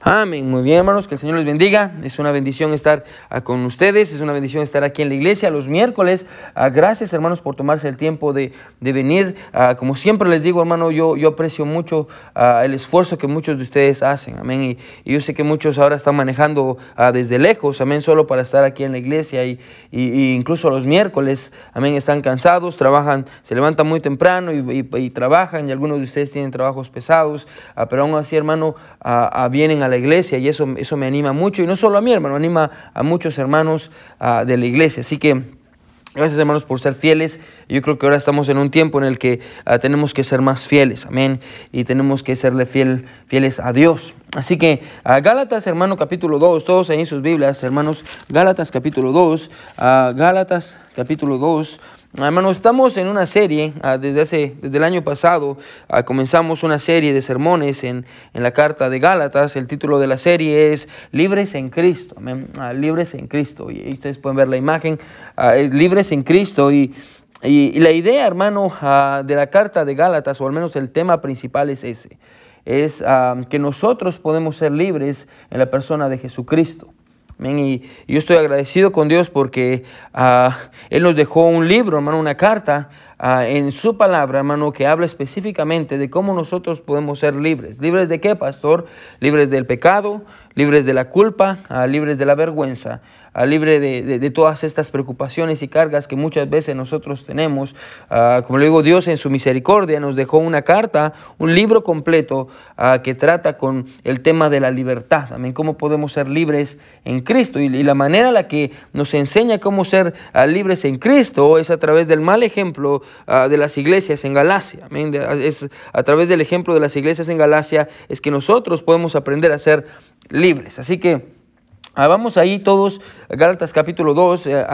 Amén. Muy bien, hermanos, que el Señor les bendiga. Es una bendición estar ah, con ustedes, es una bendición estar aquí en la iglesia los miércoles. Ah, gracias, hermanos, por tomarse el tiempo de, venir. Ah, como siempre les digo, hermano, yo, yo aprecio mucho el esfuerzo que muchos de ustedes hacen. Amén. Y, yo sé que muchos ahora están manejando desde lejos, amén, solo para estar aquí en la iglesia. Y, incluso los miércoles, amén, están cansados, trabajan, se levantan muy temprano y, trabajan. Y algunos de ustedes tienen trabajos pesados. pero aún así, hermano, vienen a la iglesia y eso, eso me anima mucho. Y no solo a mí, hermano, anima a muchos hermanos ah, de la iglesia. Así que gracias, hermanos, por ser fieles. Yo creo que ahora estamos en un tiempo en el que ah, tenemos que ser más fieles. Amén. Y tenemos que serle fiel, fieles a Dios. Así que a Gálatas, hermano, capítulo 2, todos ahí en sus Biblias, hermanos, Gálatas capítulo 2, Gálatas capítulo 2. Hermano, estamos en una serie, ah, desde, hace, desde el año pasado ah, comenzamos una serie de sermones en, la carta de Gálatas. El título de la serie es Libres en Cristo. Ah, libres en Cristo. Y, ustedes pueden ver la imagen, es Libres en Cristo. Y, y, la idea, hermano, de la carta de Gálatas, o al menos el tema principal es ese, es que nosotros podemos ser libres en la persona de Jesucristo. Y, yo estoy agradecido con Dios porque ah, Él nos dejó un libro, hermano, una carta ah, en su palabra, hermano, que habla específicamente de cómo nosotros podemos ser libres. ¿Libres de qué, pastor? Libres del pecado, libres de la culpa, ah, libres de la vergüenza libre de, todas estas preocupaciones y cargas que muchas veces nosotros tenemos. Ah, como le digo, Dios en su misericordia nos dejó una carta, un libro completo ah, que trata con el tema de la libertad, también cómo podemos ser libres en Cristo. Y, la manera en la que nos enseña cómo ser ah, libres en Cristo es a través del mal ejemplo de las iglesias en Galacia. A través del ejemplo de las iglesias en Galacia es que nosotros podemos aprender a ser libres. Así que... Ah, vamos ahí todos, Gálatas capítulo 2. Eh,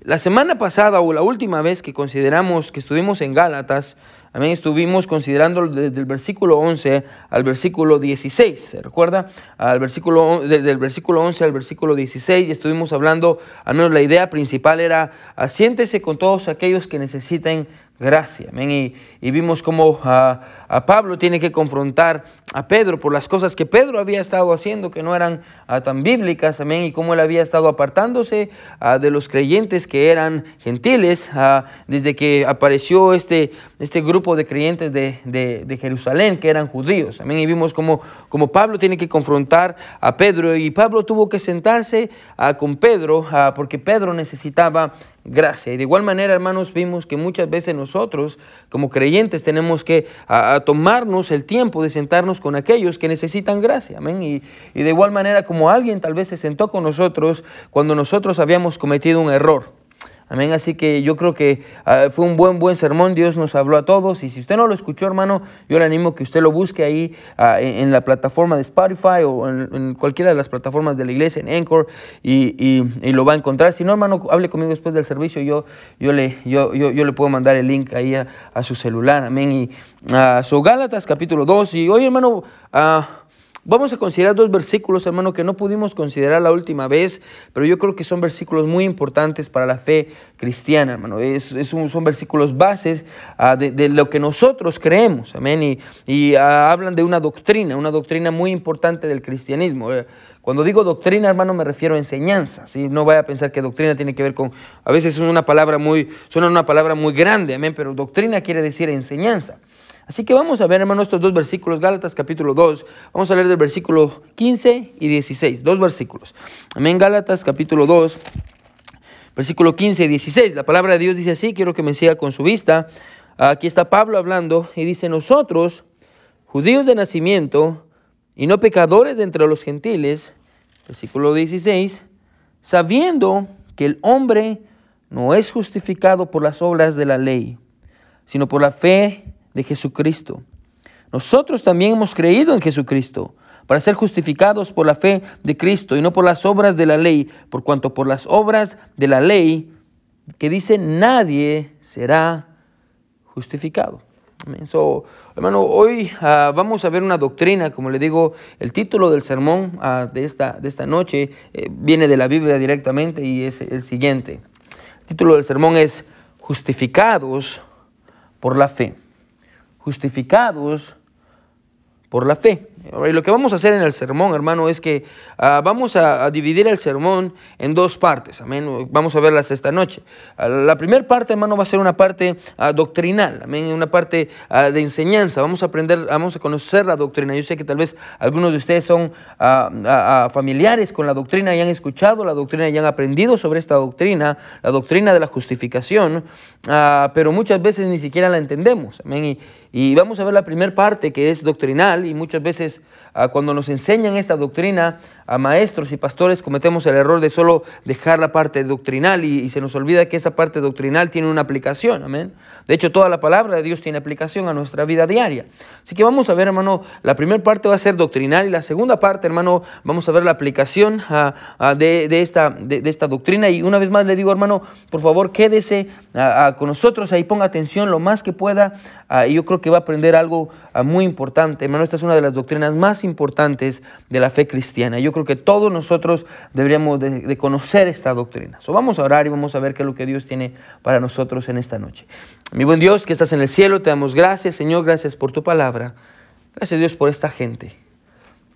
la semana pasada o la última vez que consideramos que estuvimos en Gálatas, también estuvimos considerando desde el versículo 11 al versículo 16, ¿se recuerda? Al versículo, desde el versículo 11 al versículo 16 y estuvimos hablando, al menos la idea principal era, asiéntese con todos aquellos que necesiten gracia. Y, y, vimos cómo a, Pablo tiene que confrontar a Pedro por las cosas que Pedro había estado haciendo que no eran ah, tan bíblicas, amén, y cómo él había estado apartándose ah, de los creyentes que eran gentiles ah, desde que apareció este, este grupo de creyentes de, de, Jerusalén que eran judíos. Amén, y vimos cómo, cómo, Pablo tiene que confrontar a Pedro y Pablo tuvo que sentarse con Pedro porque Pedro necesitaba gracia. Y de igual manera, hermanos, vimos que muchas veces nosotros, como creyentes, tenemos que tomarnos el tiempo de sentarnos con aquellos que necesitan gracia. Amén. Y, y de igual manera, como alguien tal vez se sentó con nosotros cuando nosotros habíamos cometido un error. Amén. Así que yo creo que ah, fue un buen, buen sermón. Dios nos habló a todos. Y si usted no lo escuchó, hermano, yo le animo que usted lo busque ahí ah, en, la plataforma de Spotify o en, cualquiera de las plataformas de la iglesia, en Anchor, y, lo va a encontrar. Si no, hermano, hable conmigo después del servicio. Yo, yo, le, yo, yo, le puedo mandar el link ahí a, su celular. Amén. Y uh, so Gálatas capítulo 2. Y hoy, hermano, Vamos a considerar dos versículos, hermano, que no pudimos considerar la última vez, pero yo creo que son versículos muy importantes para la fe cristiana, hermano. Es, son versículos bases ah, de, lo que nosotros creemos, amén. Y, ah, hablan de una doctrina, una doctrina muy importante del cristianismo. Eh, cuando digo doctrina, hermano, me refiero a enseñanza. ¿sí? No vaya a pensar que doctrina tiene que ver con, a veces es una palabra muy, suena una palabra muy grande, amén, pero doctrina quiere decir enseñanza. Así que vamos a ver, hermano, estos dos versículos, Gálatas capítulo 2. Vamos a leer del versículo 15 y 16, dos versículos. Amén, Gálatas capítulo 2, versículo 15 y 16. La palabra de Dios dice así, quiero que me siga con su vista. Aquí está Pablo hablando y dice, nosotros, judíos de nacimiento y no pecadores de entre los gentiles, versículo 16, sabiendo que el hombre no es justificado por las obras de la ley, sino por la fe de Jesucristo. Nosotros también hemos creído en Jesucristo para ser justificados por la fe de Cristo y no por las obras de la ley, por cuanto por las obras de la ley que dice nadie será justificado. hermano, hoy ah, vamos a ver una doctrina, como le digo, el título del sermón ah, de, esta, de esta noche eh, viene de la Biblia directamente y es el siguiente. El título del sermón es Justificados por la fe justificados por la fe. Y lo que vamos a hacer en el sermón, hermano, es que ah, vamos a, dividir el sermón en dos partes. Amén. Vamos a verlas esta noche. Ah, la primera parte, hermano, va a ser una parte ah, doctrinal. Amén. Una parte de enseñanza. Vamos a aprender, vamos a conocer la doctrina. Yo sé que tal vez algunos de ustedes son familiares con la doctrina y han escuchado la doctrina y han aprendido sobre esta doctrina, la doctrina de la justificación, pero muchas veces ni siquiera la entendemos. Amén. Y, y vamos a ver la primera parte que es doctrinal y muchas veces ah, cuando nos enseñan esta doctrina a maestros y pastores cometemos el error de solo dejar la parte doctrinal y, se nos olvida que esa parte doctrinal tiene una aplicación, amén. De hecho, toda la palabra de Dios tiene aplicación a nuestra vida diaria. Así que vamos a ver, hermano, la primera parte va a ser doctrinal y la segunda parte, hermano, vamos a ver la aplicación ah, ah, de, esta, de, esta doctrina. Y una vez más le digo, hermano, por favor, quédese con nosotros, ahí ponga atención lo más que pueda. y yo creo que va a aprender algo muy importante. Hermano, esta es una de las doctrinas más importantes de la fe cristiana. Yo creo que todos nosotros deberíamos de, conocer esta doctrina. So, vamos a orar y vamos a ver qué es lo que Dios tiene para nosotros en esta noche. Mi buen Dios, que estás en el cielo, te damos gracias, Señor, gracias por tu palabra. Gracias Dios por esta gente.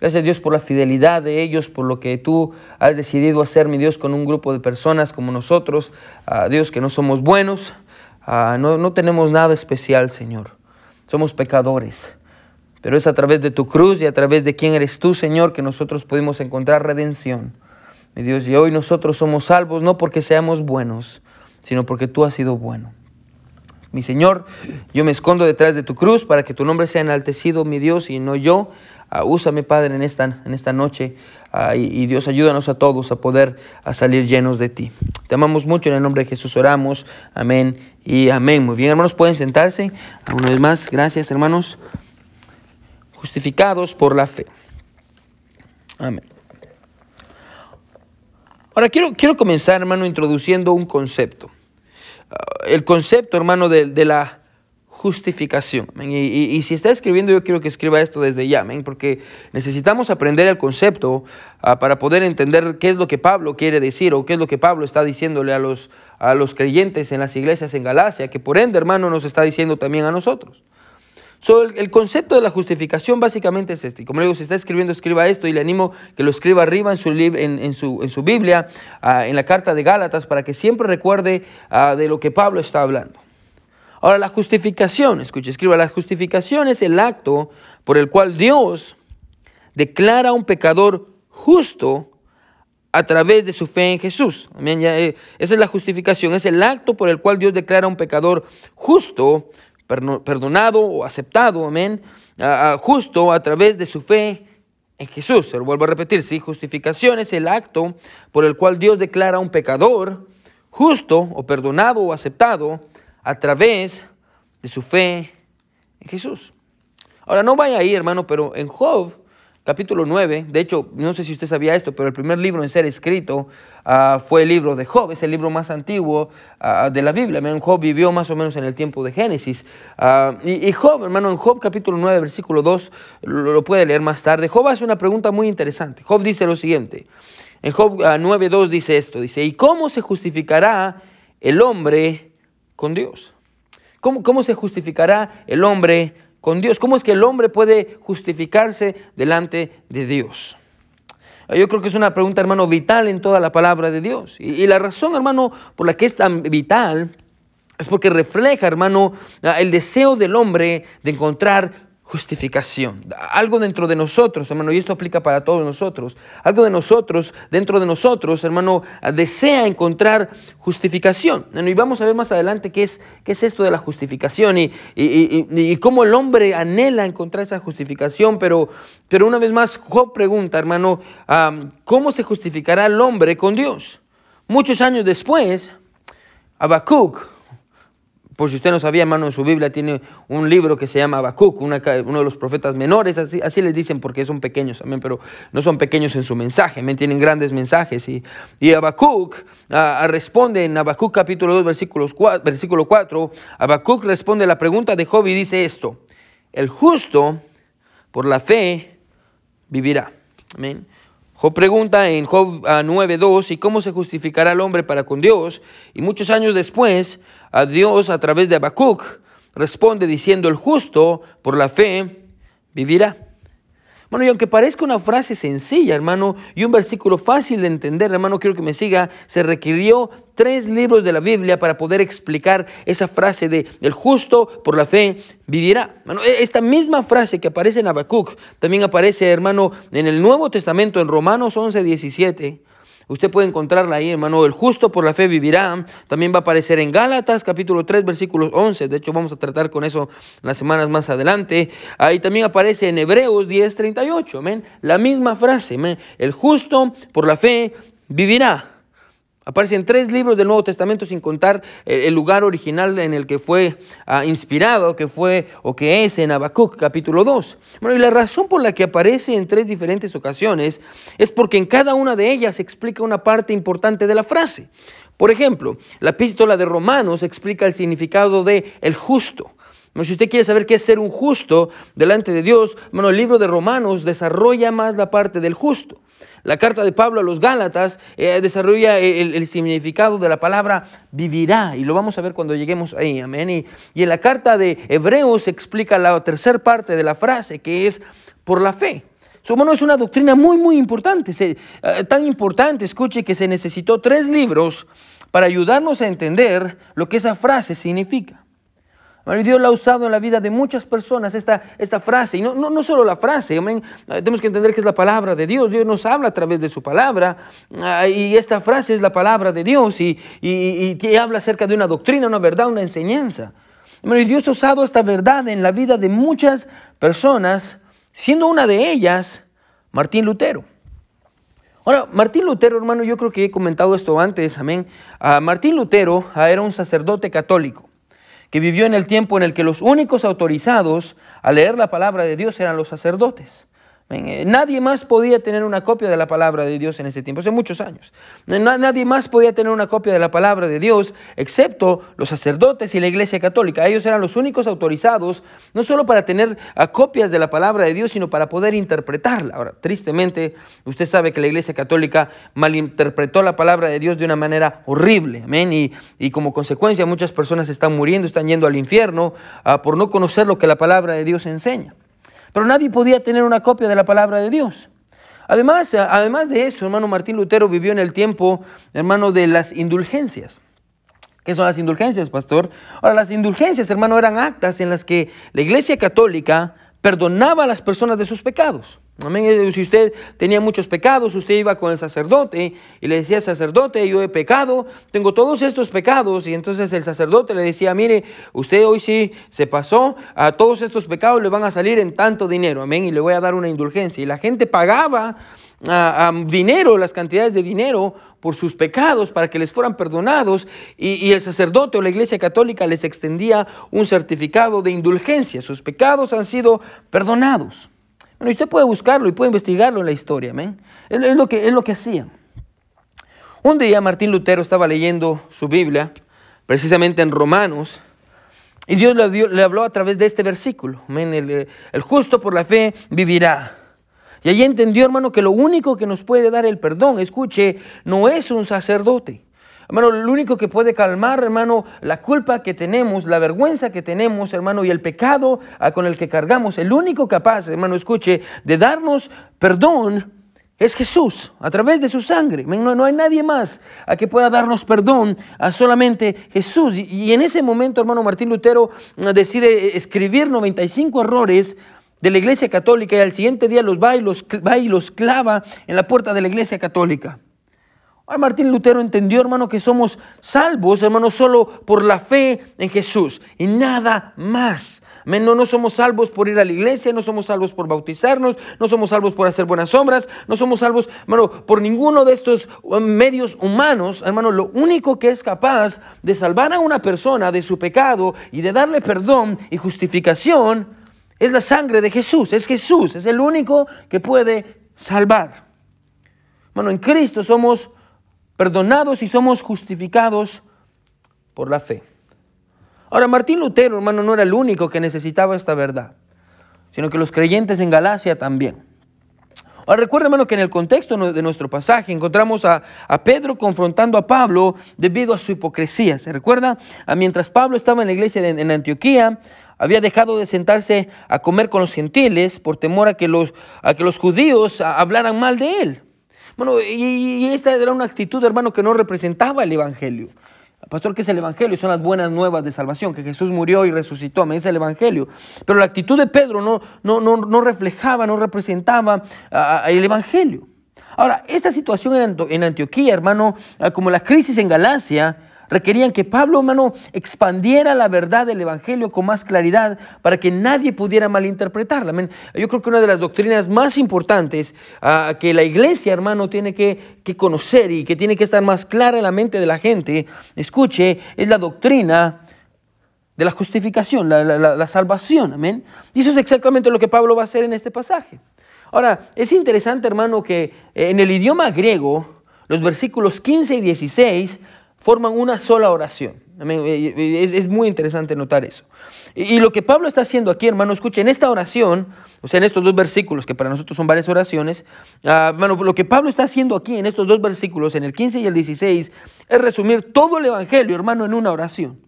Gracias Dios por la fidelidad de ellos, por lo que tú has decidido hacer, mi Dios, con un grupo de personas como nosotros. Ah, Dios, que no somos buenos, ah, no, no tenemos nada especial, Señor. Somos pecadores. Pero es a través de tu cruz y a través de quién eres tú, Señor, que nosotros podemos encontrar redención. Mi Dios, y hoy nosotros somos salvos no porque seamos buenos, sino porque tú has sido bueno. Mi Señor, yo me escondo detrás de tu cruz para que tu nombre sea enaltecido, mi Dios, y no yo. Uh, úsame, Padre, en esta, en esta noche. Ah, y, Dios, ayúdanos a todos a poder a salir llenos de ti. Te amamos mucho, en el nombre de Jesús oramos. Amén y amén. Muy bien, hermanos, pueden sentarse. Una vez más, gracias, hermanos justificados por la fe. Amén. Ahora quiero, quiero comenzar, hermano, introduciendo un concepto. Ah, el concepto, hermano, de, la justificación. Y, si está escribiendo, yo quiero que escriba esto desde ya, porque necesitamos aprender el concepto ah, para poder entender qué es lo que Pablo quiere decir o qué es lo que Pablo está diciéndole a los, a los creyentes en las iglesias en Galacia, que por ende, hermano, nos está diciendo también a nosotros el, concepto de la justificación básicamente es este. Como le digo, si está escribiendo, escriba esto y le animo que lo escriba arriba en su, en, su, en su Biblia, ah, en la carta de Gálatas, para que siempre recuerde ah, de lo que Pablo está hablando. Ahora, la justificación, escuche, escriba, la justificación es el acto por el cual Dios declara a un pecador justo a través de su fe en Jesús. Eh, esa es la justificación, es el acto por el cual Dios declara a un pecador justo perdonado o aceptado, amén, justo a través de su fe en Jesús. Se lo vuelvo a repetir, sí, justificación es el acto por el cual Dios declara a un pecador justo o perdonado o aceptado a través de su fe en Jesús. Ahora no vaya ahí, hermano, pero en Job capítulo 9, de hecho, no sé si usted sabía esto, pero el primer libro en ser escrito ah, fue el libro de Job, es el libro más antiguo ah, de la Biblia. Job vivió más o menos en el tiempo de Génesis. Ah, y, Job, hermano, en Job capítulo 9, versículo 2, lo, lo, puede leer más tarde. Job hace una pregunta muy interesante. Job dice lo siguiente. En Job 9, 2 dice esto, dice, ¿y cómo se justificará el hombre con Dios? ¿Cómo, cómo se justificará el hombre con Dios. ¿Cómo es que el hombre puede justificarse delante de Dios? Yo creo que es una pregunta, hermano, vital en toda la palabra de Dios. Y, la razón, hermano, por la que es tan vital es porque refleja, hermano, el deseo del hombre de encontrar justificación. Algo dentro de nosotros, hermano, y esto aplica para todos nosotros. Algo de nosotros, dentro de nosotros, hermano, desea encontrar justificación. Y vamos a ver más adelante qué es, qué es esto de la justificación y, y, cómo el hombre anhela encontrar esa justificación. Pero, pero una vez más, Job pregunta, hermano, ¿cómo se justificará el hombre con Dios? Muchos años después, Habacuc, por si usted no sabía, hermano, en su Biblia tiene un libro que se llama Habacuc, uno de los profetas menores, así, les dicen porque son pequeños también, pero no son pequeños en su mensaje, también tienen grandes mensajes. Y, y Habacuc ah, responde en Habacuc capítulo 2, versículos 4, versículo 4, Habacuc responde a la pregunta de Job y dice esto, el justo por la fe vivirá. Amén. Job pregunta en Job 9.2, ah, ¿y cómo se justificará el hombre para con Dios? Y muchos años después, a Dios a través de Habacuc responde diciendo, el justo por la fe vivirá. Bueno, y aunque parezca una frase sencilla, hermano, y un versículo fácil de entender, hermano, quiero que me siga, se requirió tres libros de la Biblia para poder explicar esa frase de el justo por la fe vivirá. E, esta misma frase que aparece en Habacuc también aparece, hermano, en el Nuevo Testamento, en Romanos 11, 17. Usted puede encontrarla ahí, hermano. El justo por la fe vivirá. También va a aparecer en Gálatas, capítulo 3, versículo 11. De hecho, vamos a tratar con eso las semanas más adelante. Ahí también aparece en Hebreos 10, 38. Amén. La misma frase. El justo por la fe vivirá. Aparece en tres libros del Nuevo Testamento sin contar eh, el lugar original en el que fue ah, inspirado, que fue o que es en Habacuc capítulo 2. Bueno, y la razón por la que aparece en tres diferentes ocasiones es porque en cada una de ellas explica una parte importante de la frase. Por ejemplo, la epístola de Romanos explica el significado de el justo. Si usted quiere saber qué es ser un justo delante de Dios, bueno, el libro de Romanos desarrolla más la parte del justo. La carta de Pablo a los Gálatas eh, desarrolla el, significado de la palabra vivirá, y lo vamos a ver cuando lleguemos ahí, amén. Y, en la carta de Hebreos se explica la tercera parte de la frase, que es por la fe. So, bueno, es una doctrina muy, muy importante, eh, tan importante, escuche, que se necesitó tres libros para ayudarnos a entender lo que esa frase significa. Dios la ha usado en la vida de muchas personas esta, esta frase. Y no, no, no solo la frase, tenemos que entender que es la palabra de Dios. Dios nos habla a través de su palabra. Ah, y esta frase es la palabra de Dios y, y, y habla acerca de una doctrina, una verdad, una enseñanza. Y Dios ha usado esta verdad en la vida de muchas personas, siendo una de ellas Martín Lutero. Ahora, Martín Lutero, hermano, yo creo que he comentado esto antes, amén. Ah, Martín Lutero ah, era un sacerdote católico que vivió en el tiempo en el que los únicos autorizados a leer la palabra de Dios eran los sacerdotes. Eh, nadie más podía tener una copia de la palabra de Dios en ese tiempo, hace muchos años. Nadie más podía tener una copia de la palabra de Dios, excepto los sacerdotes y la iglesia católica. Ellos eran los únicos autorizados, no solo para tener ah, copias de la palabra de Dios, sino para poder interpretarla. Ahora, tristemente, usted sabe que la iglesia católica malinterpretó la palabra de Dios de una manera horrible. Y como consecuencia, muchas personas están muriendo, están yendo al infierno ah, por no conocer lo que la palabra de Dios enseña. Pero nadie podía tener una copia de la palabra de Dios. Además, además de eso, hermano Martín Lutero vivió en el tiempo, hermano, de las indulgencias. ¿Qué son las indulgencias, pastor? Ahora, las indulgencias, hermano, eran actas en las que la Iglesia Católica perdonaba a las personas de sus pecados. Amén. Si usted tenía muchos pecados, usted iba con el sacerdote y le decía, sacerdote, yo he pecado, tengo todos estos pecados. Y entonces el sacerdote le decía, mire, usted hoy sí se pasó, a todos estos pecados le van a salir en tanto dinero. Amén. Y le voy a dar una indulgencia. Y la gente pagaba a, dinero, las cantidades de dinero por sus pecados para que les fueran perdonados. Y, y el sacerdote o la iglesia católica les extendía un certificado de indulgencia. Sus pecados han sido perdonados. Bueno, usted puede buscarlo y puede investigarlo en la historia, ¿amén? Es, lo que, es lo que hacían. Un día Martín Lutero estaba leyendo su Biblia, precisamente en Romanos, y Dios le, habló a través de este versículo. ¿amén? El, el justo por la fe vivirá. Y allí entendió, hermano, que lo único que nos puede dar el perdón, escuche, no es un sacerdote. Hermano, lo único que puede calmar, hermano, la culpa que tenemos, la vergüenza que tenemos, hermano, y el pecado ah, con el que cargamos, el único capaz, hermano, escuche, de darnos perdón es Jesús, a través de su sangre. No, no hay nadie más a que pueda darnos perdón, a solamente Jesús. Y, en ese momento, hermano, Martín Lutero ah, decide escribir 95 errores de la iglesia católica y al siguiente día los va y los, va y los clava en la puerta de la iglesia católica. Martín Lutero entendió, hermano, que somos salvos, hermano, solo por la fe en Jesús y nada más. No, no somos salvos por ir a la iglesia, no somos salvos por bautizarnos, no somos salvos por hacer buenas sombras, no somos salvos, hermano, por ninguno de estos um, medios humanos. Hermano, lo único que es capaz de salvar a una persona de su pecado y de darle perdón y justificación es la sangre de Jesús. Es Jesús, es el único que puede salvar. Bueno, en Cristo somos perdonados y somos justificados por la fe. Ahora, Martín Lutero, hermano, no era el único que necesitaba esta verdad, sino que los creyentes en Galacia también. Ahora recuerda, hermano, que en el contexto de nuestro pasaje encontramos a, Pedro confrontando a Pablo debido a su hipocresía. ¿Se recuerda? Ah, mientras Pablo estaba en la iglesia en Antioquía, había dejado de sentarse a comer con los gentiles por temor a que los, a que los judíos hablaran mal de él. Bueno, y, esta era una actitud, hermano, que no representaba el Evangelio. Pastor, ¿qué es el Evangelio? Son las buenas nuevas de salvación, que Jesús murió y resucitó. Me dice el Evangelio. Pero la actitud de Pedro no, no, no, no reflejaba, no representaba el Evangelio. Ahora, esta situación en Antioquía, hermano, como la crisis en Galacia, requerían que Pablo, hermano, expandiera la verdad del Evangelio con más claridad para que nadie pudiera malinterpretarla. Yo creo que una de las doctrinas más importantes ah, que la iglesia, hermano, tiene que, conocer y que tiene que estar más clara en la mente de la gente, escuche, es la doctrina de la justificación, la, salvación. Amén. Y eso es exactamente lo que Pablo va a hacer en este pasaje. Ahora, es interesante, hermano, que eh, en el idioma griego, los versículos 15 y 16 forman una sola oración. Es, muy interesante notar eso. Y, lo que Pablo está haciendo aquí, hermano, escuchen, en esta oración, o sea, en estos dos versículos, que para nosotros son varias oraciones, ah, hermano, lo que Pablo está haciendo aquí en estos dos versículos, en el 15 y el 16, es resumir todo el Evangelio, hermano, en una oración.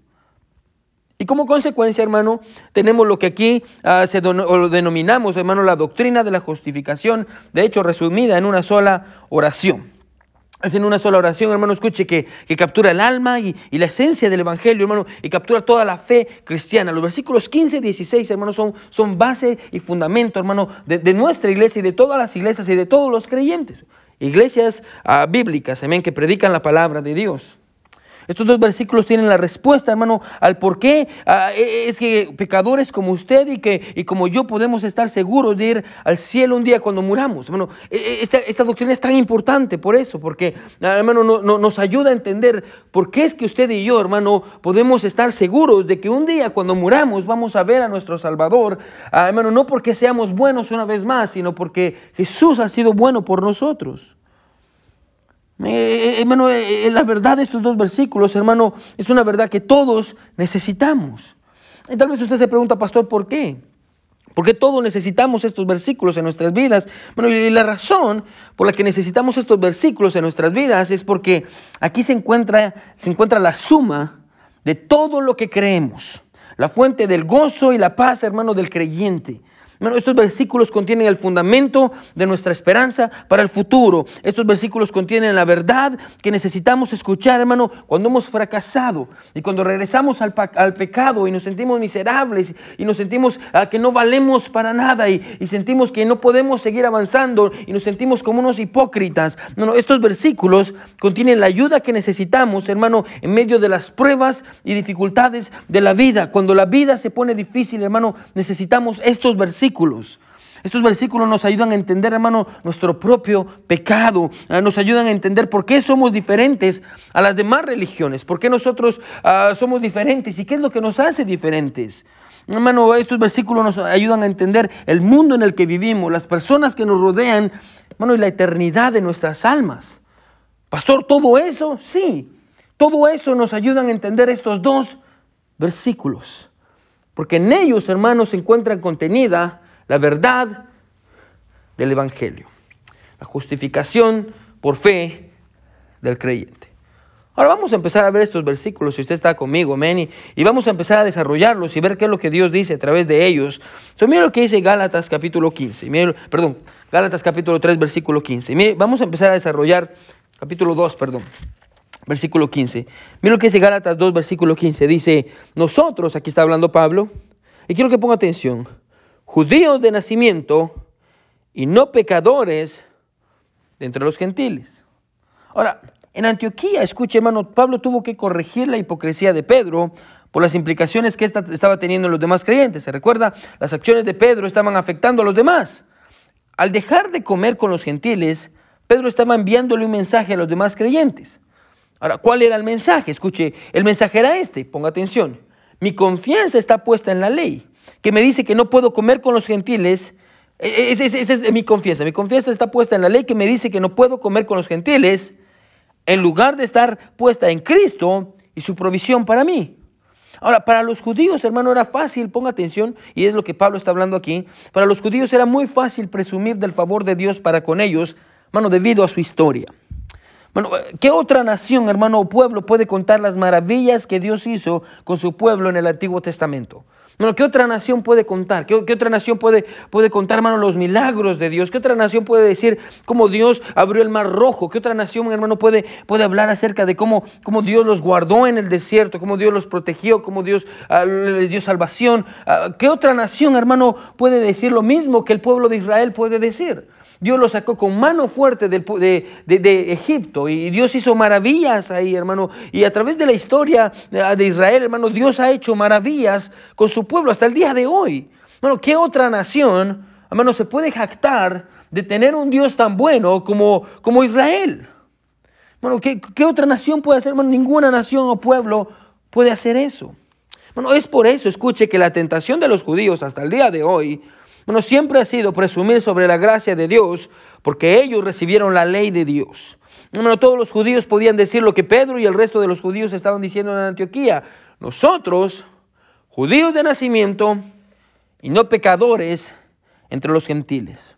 Y como consecuencia, hermano, tenemos lo que aquí ah, se lo denominamos, hermano, la doctrina de la justificación, de hecho, resumida en una sola oración. Es en una sola oración, hermano, escuche, que, captura el alma y, la esencia del Evangelio, hermano, y captura toda la fe cristiana. Los versículos 15 y 16, hermano, son, son base y fundamento, hermano, de, nuestra iglesia y de todas las iglesias y de todos los creyentes. Iglesias ah, bíblicas, amén, que predican la palabra de Dios. Estos dos versículos tienen la respuesta, hermano, al por qué e, e, es que pecadores como usted y, que, y como yo podemos estar seguros de ir al cielo un día cuando muramos. Hermano, e, esta, doctrina es tan importante por eso, porque, ah, hermano, no, nos ayuda a entender por qué es que usted y yo, hermano, podemos estar seguros de que un día cuando muramos vamos a ver a nuestro Salvador, ah, hermano, no porque seamos buenos una vez más, sino porque Jesús ha sido bueno por nosotros. Eh, eh, hermano, eh, la verdad de estos dos versículos, hermano, es una verdad que todos necesitamos. Y tal vez usted se pregunta, pastor, ¿por qué? ¿Por qué todos necesitamos estos versículos en nuestras vidas? Bueno, y la razón por la que necesitamos estos versículos en nuestras vidas es porque aquí se encuentra, se encuentra la suma de todo lo que creemos, la fuente del gozo y la paz, hermano, del creyente estos versículos contienen el fundamento de nuestra esperanza para el futuro. Estos versículos contienen la verdad que necesitamos escuchar, hermano, cuando hemos fracasado y cuando regresamos al, pecado y nos sentimos miserables y nos sentimos ah, que no valemos para nada y, sentimos que no podemos seguir avanzando y nos sentimos como unos hipócritas. No, estos versículos contienen la ayuda que necesitamos, hermano, en medio de las pruebas y dificultades de la vida. Cuando la vida se pone difícil, hermano, necesitamos estos versículos estos versículos nos ayudan a entender, hermano, nuestro propio pecado. Ah, nos ayudan a entender por qué somos diferentes a las demás religiones, por qué nosotros ah, somos diferentes y qué es lo que nos hace diferentes. Hermano, estos versículos nos ayudan a entender el mundo en el que vivimos, las personas que nos rodean, hermano, y la eternidad de nuestras almas. Pastor, todo eso, sí, todo eso nos ayudan a entender estos dos versículos. Porque en ellos, hermanos, se encuentra contenida la verdad del Evangelio, la justificación por fe del creyente. Ahora vamos a empezar a ver estos versículos, si usted está conmigo, amén, y, vamos a empezar a desarrollarlos y ver qué es lo que Dios dice a través de ellos. So, mira lo que dice Gálatas capítulo 15, perdón, Gálatas capítulo 3, versículo 15. Mire, vamos a empezar a desarrollar, capítulo 2, perdón versículo 15. Mira lo que dice Gálatas 2, versículo 15. Dice, nosotros, aquí está hablando Pablo, y quiero que ponga atención, judíos de nacimiento y no pecadores de entre los gentiles. Ahora, en Antioquía, escuche hermano, Pablo tuvo que corregir la hipocresía de Pedro por las implicaciones que ésta estaba teniendo en los demás creyentes. ¿Se recuerda? Las acciones de Pedro estaban afectando a los demás. Al dejar de comer con los gentiles, Pedro estaba enviándole un mensaje a los demás creyentes. Ahora, ¿cuál era el mensaje? Escuche, el mensaje era este, ponga atención. Mi confianza está puesta en la ley, que me dice que no puedo comer con los gentiles. E, e, esa es, mi confianza. Mi confianza está puesta en la ley que me dice que no puedo comer con los gentiles, en lugar de estar puesta en Cristo y su provisión para mí. Ahora, para los judíos, hermano, era fácil, ponga atención, y es lo que Pablo está hablando aquí, para los judíos era muy fácil presumir del favor de Dios para con ellos, hermano, debido a su historia. Bueno, ¿qué otra nación, hermano o pueblo puede contar las maravillas que Dios hizo con su pueblo en el Antiguo Testamento? Bueno, ¿qué otra nación puede contar? ¿Qué, otra nación puede, puede contar, hermano, los milagros de Dios? ¿Qué otra nación puede decir cómo Dios abrió el mar rojo? ¿Qué otra nación, hermano, puede, puede hablar acerca de cómo, cómo Dios los guardó en el desierto, cómo Dios los protegió, cómo Dios uh, les dio salvación? Ah, ¿Qué otra nación, hermano, puede decir lo mismo que el pueblo de Israel puede decir? Dios lo sacó con mano fuerte de, de, Egipto y Dios hizo maravillas ahí, hermano. Y a través de la historia de Israel, hermano, Dios ha hecho maravillas con su pueblo hasta el día de hoy. Bueno, ¿qué otra nación, hermano, se puede jactar de tener un Dios tan bueno como, como Israel? Bueno, ¿qué, ¿qué, otra nación puede hacer? Bueno, ninguna nación o pueblo puede hacer eso. Bueno, es por eso, escuche, que la tentación de los judíos hasta el día de hoy bueno, siempre ha sido presumir sobre la gracia de Dios porque ellos recibieron la ley de Dios. Bueno, todos los judíos podían decir lo que Pedro y el resto de los judíos estaban diciendo en Antioquía. Nosotros, judíos de nacimiento y no pecadores entre los gentiles.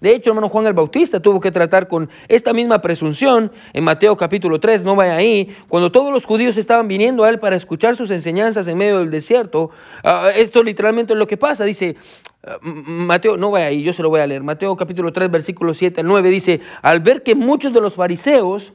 De hecho, hermano Juan el Bautista tuvo que tratar con esta misma presunción en Mateo capítulo 3, no vaya ahí, cuando todos los judíos estaban viniendo a él para escuchar sus enseñanzas en medio del desierto. Ah, esto literalmente es lo que pasa, dice Mateo, no vaya ahí, yo se lo voy a leer. Mateo capítulo 3, versículo 7 al 9 dice, al ver que muchos de los fariseos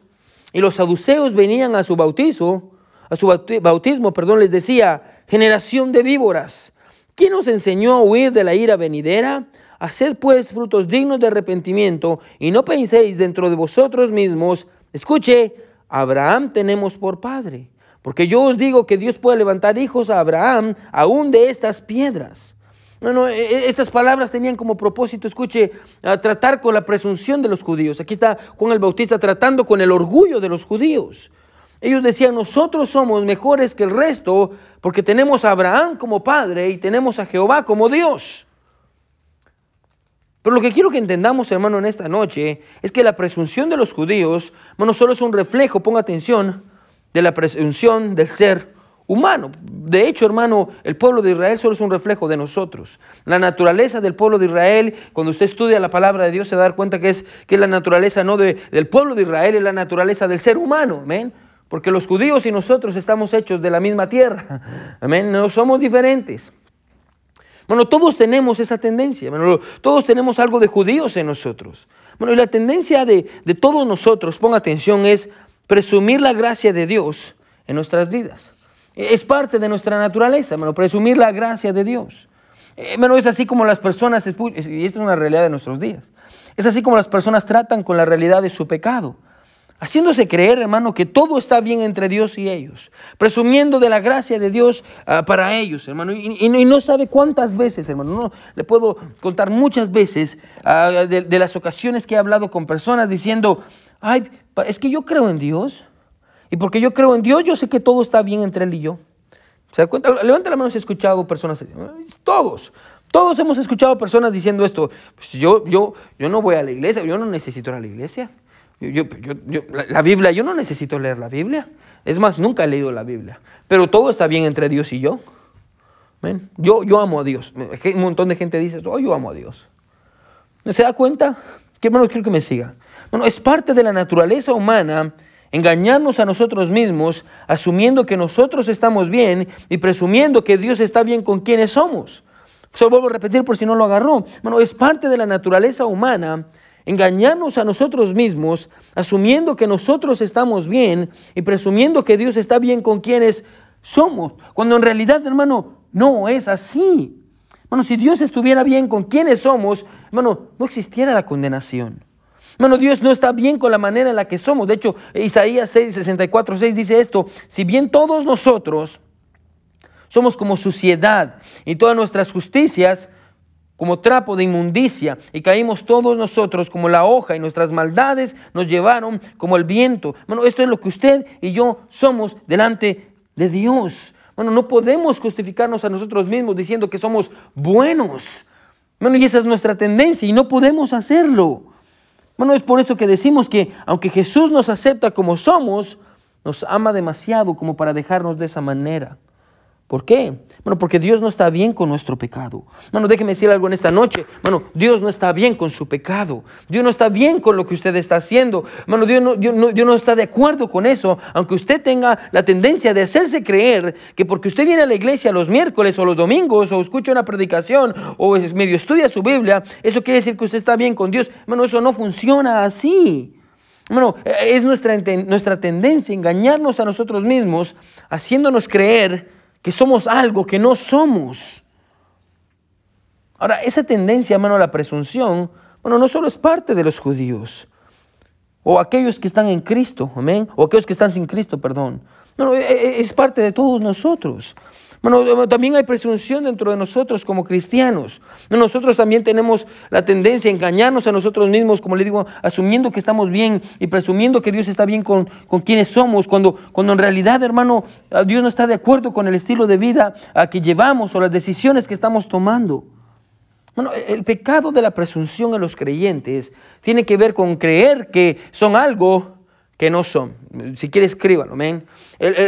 y los saduceos venían a su bautizo, a su bautismo, perdón, les decía, generación de víboras, ¿quién nos enseñó a huir de la ira venidera? Haced pues frutos dignos de arrepentimiento y no penséis dentro de vosotros mismos, escuche, Abraham tenemos por padre. Porque yo os digo que Dios puede levantar hijos a Abraham aún de estas piedras. No, no, e, e, estas palabras tenían como propósito, escuche, tratar con la presunción de los judíos. Aquí está Juan el Bautista tratando con el orgullo de los judíos. Ellos decían, nosotros somos mejores que el resto porque tenemos a Abraham como padre y tenemos a Jehová como Dios. Pero lo que quiero que entendamos, hermano, en esta noche es que la presunción de los judíos, no solo es un reflejo, ponga atención, de la presunción del ser humano. De hecho, hermano, el pueblo de Israel solo es un reflejo de nosotros. La naturaleza del pueblo de Israel, cuando usted estudia la palabra de Dios, se va a dar cuenta que es, que la naturaleza no de, del pueblo de Israel, es la naturaleza del ser humano. Amén. Porque los judíos y nosotros estamos hechos de la misma tierra. Amén. No somos diferentes. Bueno, todos tenemos esa tendencia, bueno, todos tenemos algo de judíos en nosotros. Bueno, y la tendencia de, todos nosotros, ponga atención, es presumir la gracia de Dios en nuestras vidas. Es parte de nuestra naturaleza, bueno, presumir la gracia de Dios. Bueno, es así como las personas, y esta es una realidad de nuestros días, es así como las personas tratan con la realidad de su pecado haciéndose creer, hermano, que todo está bien entre Dios y ellos, presumiendo de la gracia de Dios ah, para ellos, hermano, y, no sabe cuántas veces, hermano, no, le puedo contar muchas veces ah, de, las ocasiones que he hablado con personas diciendo, ay, es que yo creo en Dios, y porque yo creo en Dios, yo sé que todo está bien entre Él y yo. ¿Se da cuenta? Levanta la mano si he escuchado personas, todos. Todos hemos escuchado personas diciendo esto, pues yo, yo, yo no voy a la iglesia, yo no necesito ir a la iglesia. Yo, la, Biblia, yo no necesito leer la Biblia. Es más, nunca he leído la Biblia. Pero todo está bien entre Dios y yo. Yo, yo amo a Dios. Un montón de gente dice, oh, yo amo a Dios. ¿Se da cuenta? ¿Qué hermano quiero que me siga? Bueno, es parte de la naturaleza humana engañarnos a nosotros mismos, asumiendo que nosotros estamos bien y presumiendo que Dios está bien con quienes somos. Solo vuelvo a repetir por si no lo agarró. Bueno, es parte de la naturaleza humana engañarnos a nosotros mismos, asumiendo que nosotros estamos bien y presumiendo que Dios está bien con quienes somos, cuando en realidad, hermano, no es así. Bueno, si Dios estuviera bien con quienes somos, hermano, no existiera la condenación. Hermano, Dios no está bien con la manera en la que somos. De hecho, Isaías 6, 64, 6 dice esto, si bien todos nosotros somos como suciedad y todas nuestras justicias como trapo de inmundicia, y caímos todos nosotros como la hoja, y nuestras maldades nos llevaron como el viento. Bueno, esto es lo que usted y yo somos delante de Dios. Bueno, no podemos justificarnos a nosotros mismos diciendo que somos buenos. Bueno, y esa es nuestra tendencia, y no podemos hacerlo. Bueno, es por eso que decimos que aunque Jesús nos acepta como somos, nos ama demasiado como para dejarnos de esa manera. ¿Por qué? Bueno, porque Dios no está bien con nuestro pecado. Bueno, déjeme decir algo en esta noche. Bueno, Dios no está bien con su pecado. Dios no está bien con lo que usted está haciendo. Bueno, Dios no, Dios no, Dios no está de acuerdo con eso, aunque usted tenga la tendencia de hacerse creer que porque usted viene a la iglesia los miércoles o los domingos o escucha una predicación o medio estudia su Biblia, eso quiere decir que usted está bien con Dios. Bueno, eso no funciona así. Bueno, es nuestra, nuestra tendencia engañarnos a nosotros mismos, haciéndonos creer que somos algo que no somos. Ahora, esa tendencia, hermano, a la presunción, bueno, no solo es parte de los judíos, o aquellos que están en Cristo, amén, o aquellos que están sin Cristo, perdón. No, e, e, es parte de todos nosotros. Bueno, también hay presunción dentro de nosotros como cristianos. Nosotros también tenemos la tendencia a engañarnos a nosotros mismos, como le digo, asumiendo que estamos bien y presumiendo que Dios está bien con, con quienes somos, cuando, cuando en realidad, hermano, Dios no está de acuerdo con el estilo de vida a que llevamos o las decisiones que estamos tomando. Bueno, el pecado de la presunción en los creyentes tiene que ver con creer que son algo que no son. Si quiere, escríbalo, amén.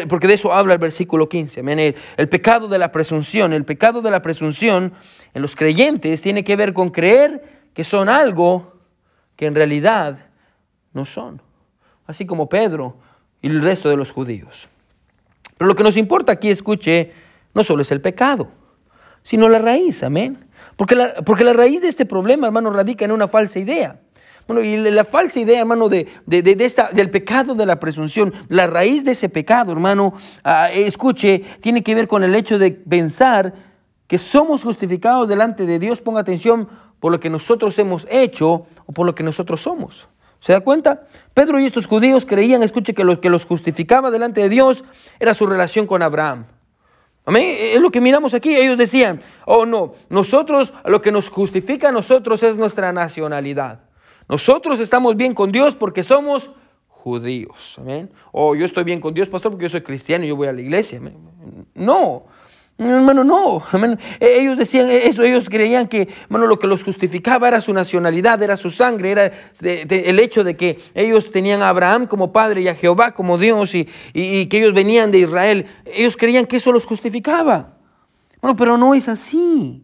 porque de eso habla el versículo 15, amén. El, pecado de la presunción, el pecado de la presunción en los creyentes tiene que ver con creer que son algo que en realidad no son. Así como Pedro y el resto de los judíos. Pero lo que nos importa aquí, escuche, no solo es el pecado, sino la raíz, amén. Porque la, porque la raíz de este problema, hermano, radica en una falsa idea. Bueno, y la falsa idea, hermano, de, esta, del pecado de la presunción, la raíz de ese pecado, hermano, ah, escuche, tiene que ver con el hecho de pensar que somos justificados delante de Dios, ponga atención, por lo que nosotros hemos hecho o por lo que nosotros somos. ¿Se da cuenta? Pedro y estos judíos creían, escuche, que lo que los justificaba delante de Dios era su relación con Abraham. Amén. Es lo que miramos aquí. Ellos decían, oh no, nosotros, lo que nos justifica a nosotros es nuestra nacionalidad. Nosotros estamos bien con Dios porque somos judíos. Amén. O yo estoy bien con Dios, pastor, porque yo soy cristiano y yo voy a la iglesia. No. Hermano, no. E, ellos decían eso, ellos creían que hermano, lo que los justificaba era su nacionalidad, era su sangre, era el hecho de que ellos tenían a Abraham como padre y a Jehová como Dios y, y que ellos venían de Israel. Ellos creían que eso los justificaba. Bueno, pero no es así.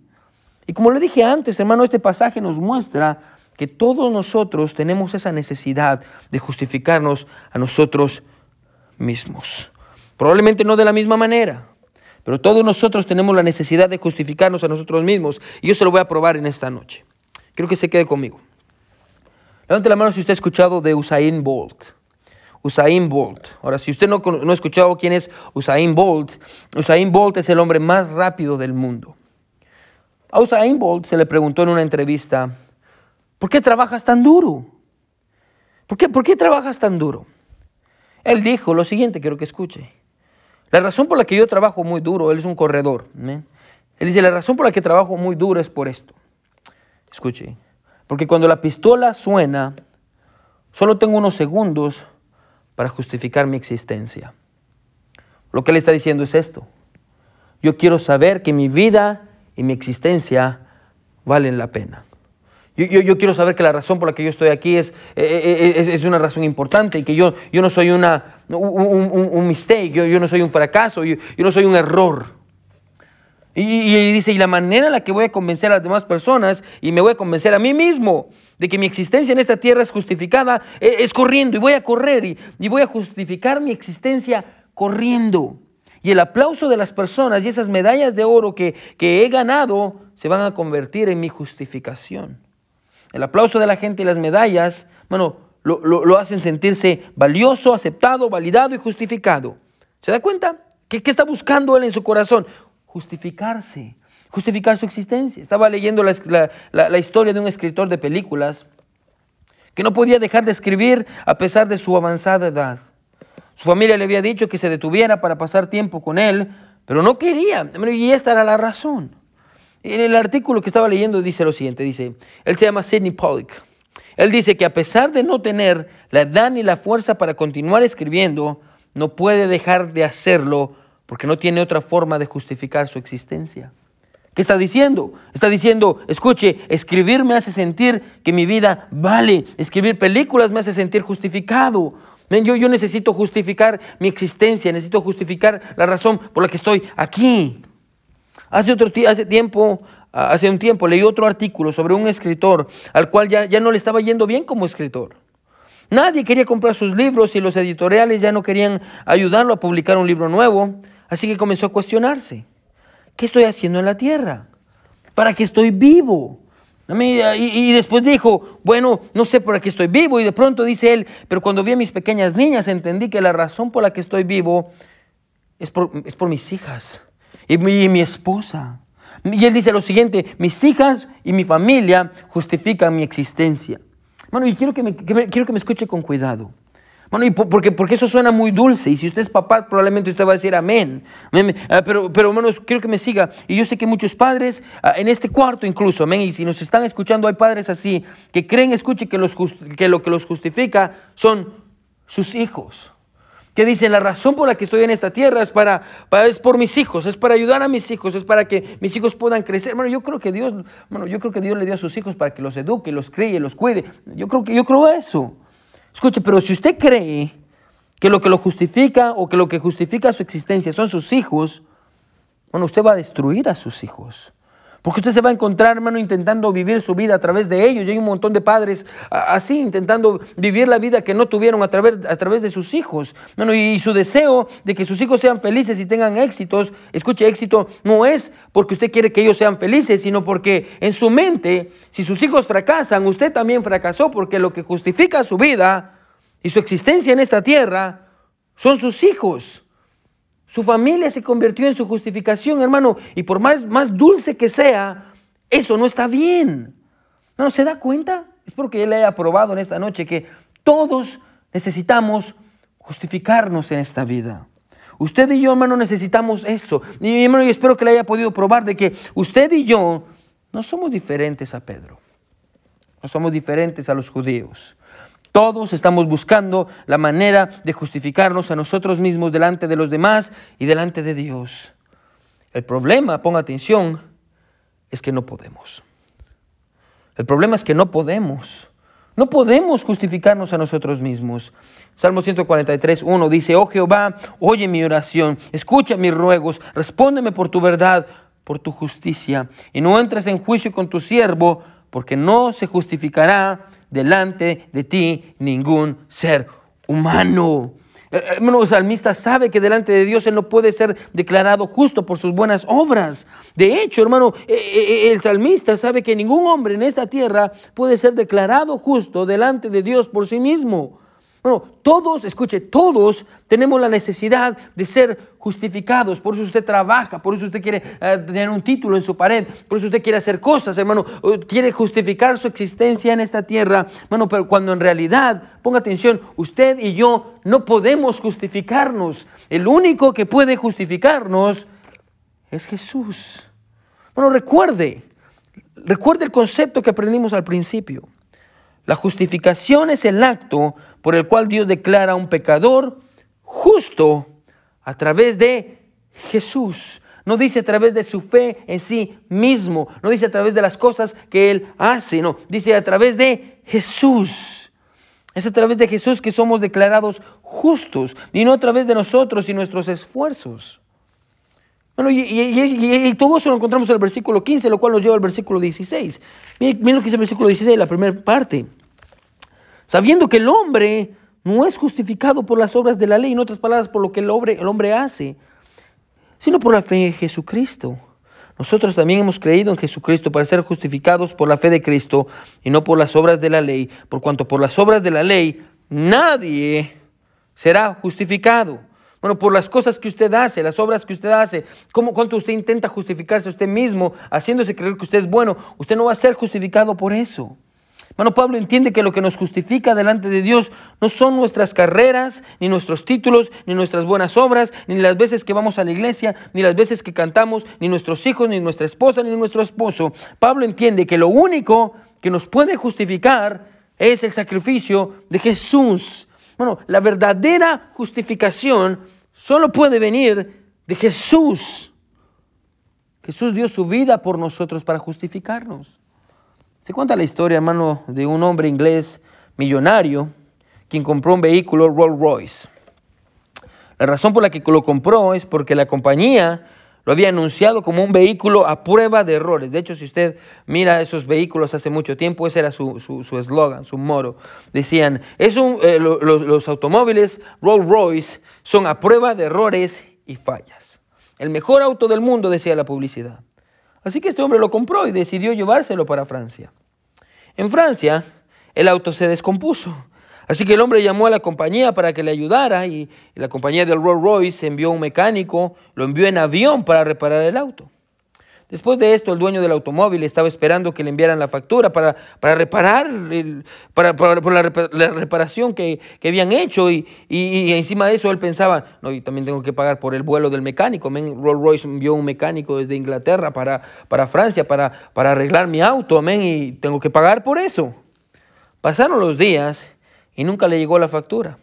Y como le dije antes, hermano, este pasaje nos muestra que todos nosotros tenemos esa necesidad de justificarnos a nosotros mismos. Probablemente no de la misma manera, pero todos nosotros tenemos la necesidad de justificarnos a nosotros mismos. Y yo se lo voy a probar en esta noche. Quiero que se quede conmigo. Levante la mano si usted ha escuchado de Usain Bolt. Usain Bolt. Ahora, si usted no, no ha escuchado quién es Usain Bolt, Usain Bolt es el hombre más rápido del mundo. A Usain Bolt se le preguntó en una entrevista ¿Por qué trabajas tan duro? ¿Por qué, ¿Por qué trabajas tan duro? Él dijo lo siguiente, quiero que escuche. La razón por la que yo trabajo muy duro, él es un corredor. Él dice, la razón por la que trabajo muy duro es por esto. Escuche, porque cuando la pistola suena, solo tengo unos segundos para justificar mi existencia. Lo que él está diciendo es esto. Yo quiero saber que mi vida y mi existencia valen la pena. Yo, quiero saber que la razón por la que yo estoy aquí es, eh, eh, es, una razón importante y que yo, yo no soy una, un, mistake, yo, no soy un fracaso, yo, no soy un error. Y, dice, y la manera en la que voy a convencer a las demás personas y me voy a convencer a mí mismo de que mi existencia en esta tierra es justificada, es, es corriendo y voy a correr y, y voy a justificar mi existencia corriendo. Y el aplauso de las personas y esas medallas de oro que, que he ganado se van a convertir en mi justificación. El aplauso de la gente y las medallas, bueno, lo, hacen sentirse valioso, aceptado, validado y justificado. ¿Se da cuenta? ¿Qué, está buscando él en su corazón? Justificarse, justificar su existencia. Estaba leyendo la, la historia de un escritor de películas que no podía dejar de escribir a pesar de su avanzada edad. Su familia le había dicho que se detuviera para pasar tiempo con él, pero no quería. Y esta era la razón. En el artículo que estaba leyendo dice lo siguiente, dice, él se llama Sidney Pollock. Él dice que a pesar de no tener la edad ni la fuerza para continuar escribiendo, no puede dejar de hacerlo porque no tiene otra forma de justificar su existencia. ¿Qué está diciendo? Está diciendo, escuche, escribir me hace sentir que mi vida vale, escribir películas me hace sentir justificado, Yo, yo necesito justificar mi existencia, necesito justificar la razón por la que estoy aquí. Hace, otro, hace tiempo, hace un tiempo leí otro artículo sobre un escritor al cual ya, ya no le estaba yendo bien como escritor. Nadie quería comprar sus libros y los editoriales ya no querían ayudarlo a publicar un libro nuevo. Así que comenzó a cuestionarse. ¿Qué estoy haciendo en la tierra? ¿Para qué estoy vivo? Y, después dijo, bueno, no sé por qué estoy vivo. Y de pronto dice él, pero cuando vi a mis pequeñas niñas entendí que la razón por la que estoy vivo es por, mis hijas y mi, esposa. Y él dice lo siguiente, mis hijas y mi familia justifican mi existencia. Bueno, y quiero que me, quiero que me escuche con cuidado. Bueno, y porque, porque eso suena muy dulce. Y si usted es papá, probablemente usted va a decir amén. Ah, pero, pero quiero que me siga. Y yo sé que muchos padres, ah, en este cuarto incluso, amén. Y si nos están escuchando, hay padres así, que creen, escuche, que, los, que lo que los justifica son sus hijos. Que dicen, la razón por la que estoy en esta tierra es, para, para, es por mis hijos, es para ayudar a mis hijos, es para que mis hijos puedan crecer. Bueno, yo creo que Dios, bueno, yo creo que Dios le dio a sus hijos para que los eduque, los críe, los cuide. Yo creo que yo creo eso. Escuche, pero si usted cree que lo que lo justifica o que lo que justifica su existencia son sus hijos, bueno, usted va a destruir a sus hijos. Porque usted se va a encontrar, hermano, intentando vivir su vida a través de ellos. Y hay un montón de padres así, intentando vivir la vida que no tuvieron a través, a través de sus hijos. Bueno, y su deseo de que sus hijos sean felices y tengan éxitos, escuche, éxito no es porque usted quiere que ellos sean felices, sino porque en su mente, si sus hijos fracasan, usted también fracasó, porque lo que justifica su vida y su existencia en esta tierra son sus hijos. Su familia se convirtió en su justificación, hermano, y por más, más dulce que sea, eso no está bien. ¿No se da cuenta? Espero que él haya probado en esta noche que todos necesitamos justificarnos en esta vida. Usted y yo, hermano, necesitamos eso. Y hermano, yo espero que le haya podido probar de que usted y yo no somos diferentes a Pedro. No somos diferentes a los judíos. Todos estamos buscando la manera de justificarnos a nosotros mismos delante de los demás y delante de Dios. El problema, ponga atención, es que no podemos. El problema es que no podemos. No podemos justificarnos a nosotros mismos. Salmo 143, 1 dice, oh Jehová, oye mi oración, escucha mis ruegos, respóndeme por tu verdad, por tu justicia, y no entres en juicio con tu siervo, porque no se justificará delante de ti ningún ser humano. Eh, eh, hermano, el salmista sabe que delante de Dios él no puede ser declarado justo por sus buenas obras. De hecho, hermano, eh, el salmista sabe que ningún hombre en esta tierra puede ser declarado justo delante de Dios por sí mismo. Bueno, todos, escuche, todos tenemos la necesidad de ser justificados. Por eso usted trabaja, por eso usted quiere eh, tener un título en su pared, por eso usted quiere hacer cosas, hermano. Quiere justificar su existencia en esta tierra. Bueno, pero cuando en realidad, ponga atención, usted y yo no podemos justificarnos. El único que puede justificarnos es Jesús. Bueno, recuerde, recuerde el concepto que aprendimos al principio. La justificación es el acto por el cual Dios declara a un pecador justo a través de Jesús. No dice a través de su fe en sí mismo, no dice a través de las cosas que Él hace, no, dice a través de Jesús. Es a través de Jesús que somos declarados justos y no a través de nosotros y nuestros esfuerzos. Bueno, y, todo eso lo encontramos en el versículo 15, lo cual nos lleva al versículo 16. Miren, miren lo que dice el versículo 16, la primera parte. Sabiendo que el hombre no es justificado por las obras de la ley, en otras palabras, por lo que el hombre, el hombre hace, sino por la fe en Jesucristo. Nosotros también hemos creído en Jesucristo para ser justificados por la fe de Cristo y no por las obras de la ley, por cuanto por las obras de la ley nadie será justificado. Bueno, por las cosas que usted hace, las obras que usted hace, ¿cómo, cuánto usted intenta justificarse a usted mismo, haciéndose creer que usted es bueno, usted no va a ser justificado por eso. Bueno, Pablo entiende que lo que nos justifica delante de Dios no son nuestras carreras, ni nuestros títulos, ni nuestras buenas obras, ni las veces que vamos a la iglesia, ni las veces que cantamos, ni nuestros hijos, ni nuestra esposa, ni nuestro esposo. Pablo entiende que lo único que nos puede justificar es el sacrificio de Jesús. Bueno, la verdadera justificación solo puede venir de Jesús. Jesús dio su vida por nosotros para justificarnos. Se cuenta la historia, hermano, de un hombre inglés millonario quien compró un vehículo Rolls Royce. La razón por la que lo compró es porque la compañía lo había anunciado como un vehículo a prueba de errores. De hecho, si usted mira esos vehículos hace mucho tiempo, ese era su eslogan, su, moro. Decían, es eh, los, automóviles Rolls Royce son a prueba de errores y fallas. El mejor auto del mundo, decía la publicidad. Así que este hombre lo compró y decidió llevárselo para Francia. En Francia, el auto se descompuso. Así que el hombre llamó a la compañía para que le ayudara y la compañía del Rolls Royce envió un mecánico, lo envió en avión para reparar el auto. Después de esto, el dueño del automóvil estaba esperando que le enviaran la factura para, para reparar, para, por la, reparación que, habían hecho. Y, encima de eso, él pensaba, no, y también tengo que pagar por el vuelo del mecánico. Rolls Royce envió un mecánico desde Inglaterra para, para Francia para, para arreglar mi auto, amén, y tengo que pagar por eso. Pasaron los días y nunca le llegó la factura.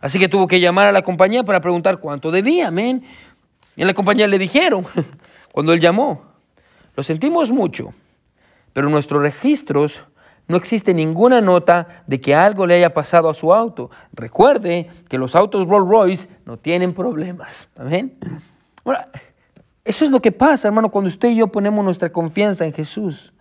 Así que tuvo que llamar a la compañía para preguntar cuánto debía, amén. Y en la compañía le dijeron, cuando él llamó, lo sentimos mucho, pero en nuestros registros no existe ninguna nota de que algo le haya pasado a su auto. Recuerde que los autos Rolls Royce no tienen problemas. Amén. eso es lo que pasa, hermano, cuando usted y yo ponemos nuestra confianza en Jesús.